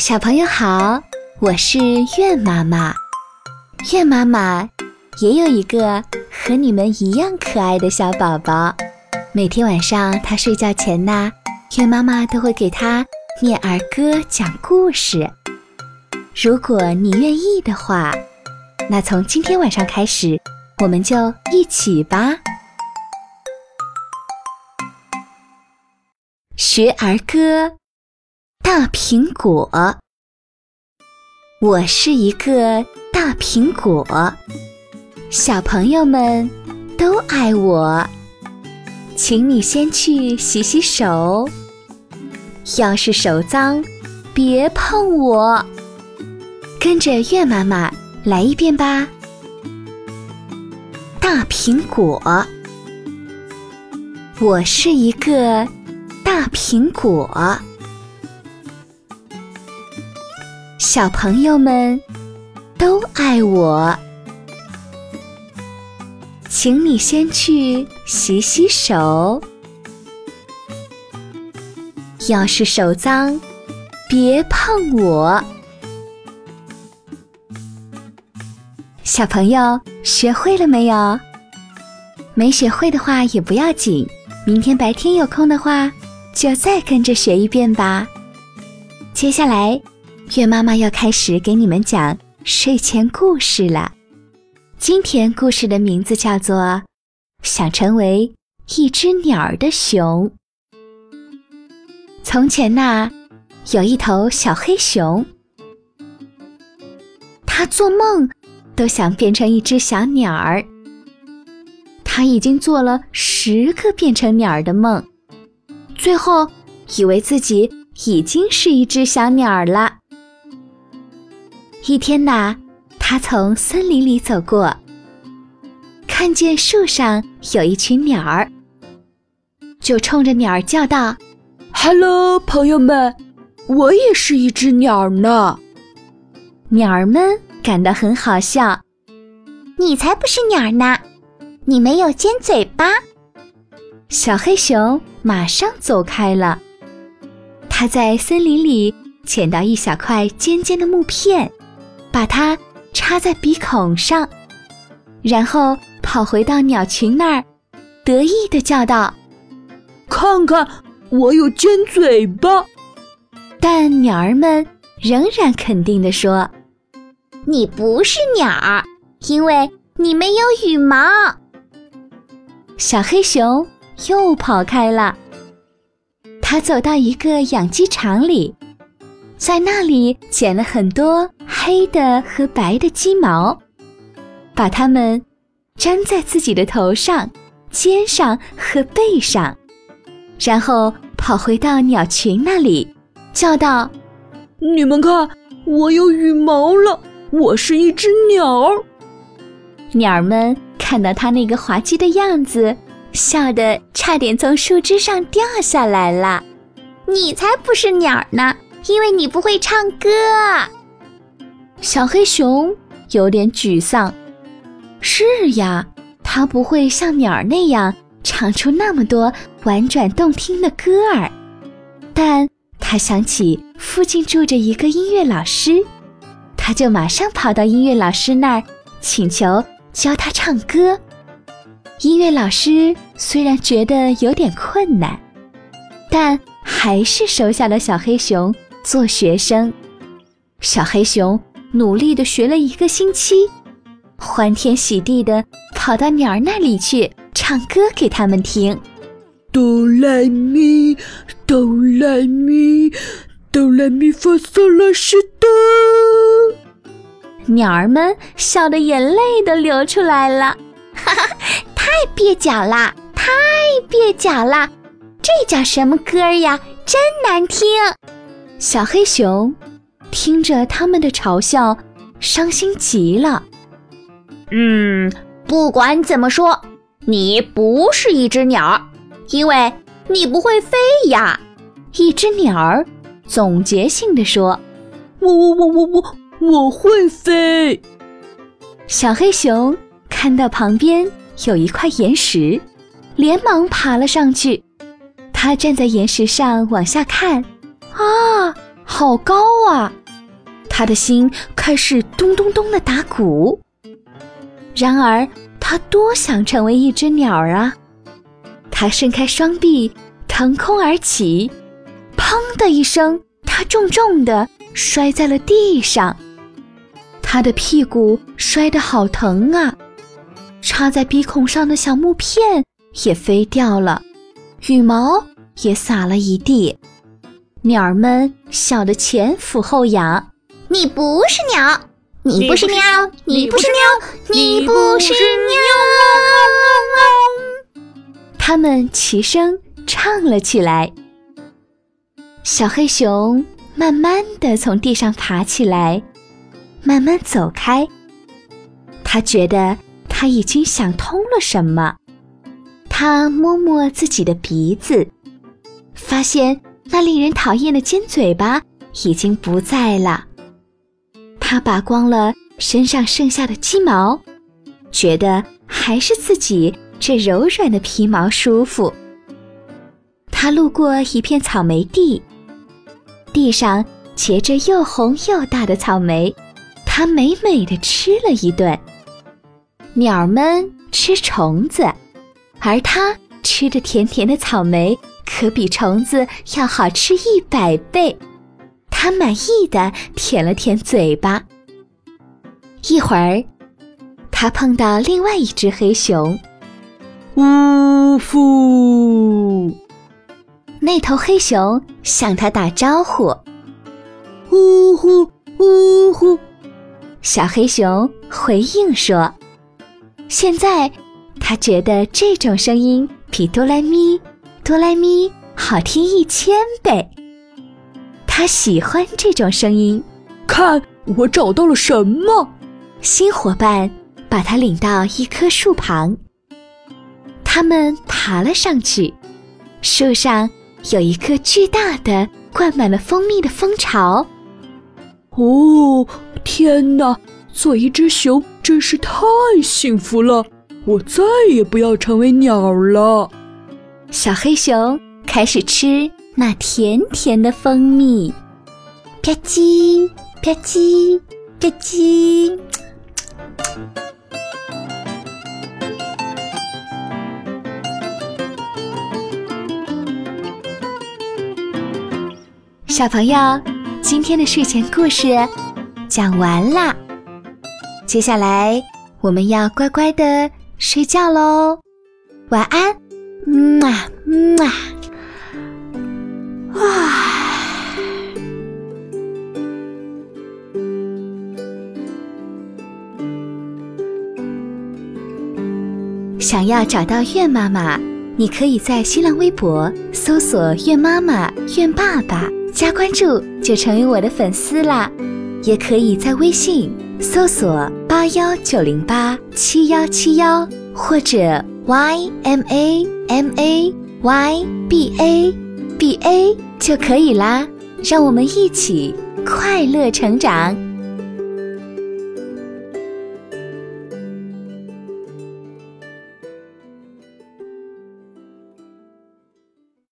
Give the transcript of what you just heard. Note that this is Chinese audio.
小朋友好，我是月妈妈。月妈妈也有一个和你们一样可爱的小宝宝。每天晚上他睡觉前呢，月妈妈都会给他念儿歌、讲故事。如果你愿意的话，那从今天晚上开始，我们就一起吧，学儿歌。大苹果，我是一个大苹果，小朋友们都爱我，请你先去洗洗手，要是手脏，别碰我。跟着月妈妈来一遍吧。大苹果，我是一个大苹果。小朋友们都爱我，请你先去洗洗手。要是手脏，别碰我。小朋友学会了没有？没学会的话也不要紧，明天白天有空的话，就再跟着学一遍吧。接下来。月妈妈要开始给你们讲睡前故事了。今天故事的名字叫做《想成为一只鸟儿的熊》。从前呐，有一头小黑熊，它做梦都想变成一只小鸟儿。它已经做了十个变成鸟儿的梦，最后以为自己已经是一只小鸟儿了。一天呐，他从森林里走过，看见树上有一群鸟儿，就冲着鸟儿叫道：“Hello，朋友们，我也是一只鸟呢。”鸟儿们感到很好笑。你才不是鸟呢，你没有尖嘴巴。小黑熊马上走开了。他在森林里捡到一小块尖尖的木片。把它插在鼻孔上，然后跑回到鸟群那儿，得意地叫道：“看看，我有尖嘴巴！”但鸟儿们仍然肯定地说：“你不是鸟儿，因为你没有羽毛。”小黑熊又跑开了。他走到一个养鸡场里。在那里捡了很多黑的和白的鸡毛，把它们粘在自己的头上、肩上和背上，然后跑回到鸟群那里，叫道：“你们看，我有羽毛了，我是一只鸟。”鸟儿们看到它那个滑稽的样子，笑得差点从树枝上掉下来了。你才不是鸟呢！因为你不会唱歌，小黑熊有点沮丧。是呀，它不会像鸟儿那样唱出那么多婉转动听的歌儿。但他想起附近住着一个音乐老师，他就马上跑到音乐老师那儿，请求教他唱歌。音乐老师虽然觉得有点困难，但还是收下了小黑熊。做学生，小黑熊努力的学了一个星期，欢天喜地的跑到鸟儿那里去唱歌给他们听。哆来咪，哆来咪，哆来咪发嗦啦西哆。鸟儿们笑得眼泪都流出来了，哈哈，太蹩脚啦，太蹩脚啦！这叫什么歌呀？真难听。小黑熊听着他们的嘲笑，伤心极了。嗯，不管怎么说，你不是一只鸟，因为你不会飞呀。一只鸟儿总结性地说：“我我我我我我会飞。”小黑熊看到旁边有一块岩石，连忙爬了上去。他站在岩石上往下看。啊，好高啊！他的心开始咚咚咚的打鼓。然而，他多想成为一只鸟儿啊！他伸开双臂，腾空而起，砰的一声，他重重的摔在了地上。他的屁股摔得好疼啊！插在鼻孔上的小木片也飞掉了，羽毛也洒了一地。鸟儿们笑得前俯后仰。你不是鸟，你不是鸟，你不是鸟，你不是鸟。他们齐声唱了起来。小黑熊慢慢的从地上爬起来，慢慢走开。他觉得他已经想通了什么。他摸摸自己的鼻子，发现那令人讨厌的尖嘴巴已经不在了。他拔光了身上剩下的鸡毛，觉得还是自己这柔软的皮毛舒服。他路过一片草莓地，地上结着又红又大的草莓，他美美的吃了一顿。鸟儿们吃虫子，而他吃的甜甜的草莓可比虫子要好吃一百倍。他满意的舔了舔嘴巴。一会儿，他碰到另外一只黑熊。呜呼！那头黑熊向他打招呼。呜呼呜呼！小黑熊回应说：“现在，他觉得这种声音比哆来咪、哆来咪好听一千倍。”他喜欢这种声音。看，我找到了什么？新伙伴把他领到一棵树旁。他们爬了上去。树上有一个巨大的、灌满了蜂蜜的蜂巢。哦，天哪！做一只熊真是太幸福了。我再也不要成为鸟了。小黑熊开始吃。那甜甜的蜂蜜，吧唧吧唧吧唧。小朋友，今天的睡前故事讲完啦。接下来我们要乖乖的睡觉喽，晚安，嗯啊嗯啊。啊！想要找到月妈妈，你可以在新浪微博搜索“月妈妈”“月爸爸”，加关注就成为我的粉丝啦。也可以在微信搜索“八幺九零八七幺七幺”或者 “y m a m a y b a b a”。就可以啦，让我们一起快乐成长。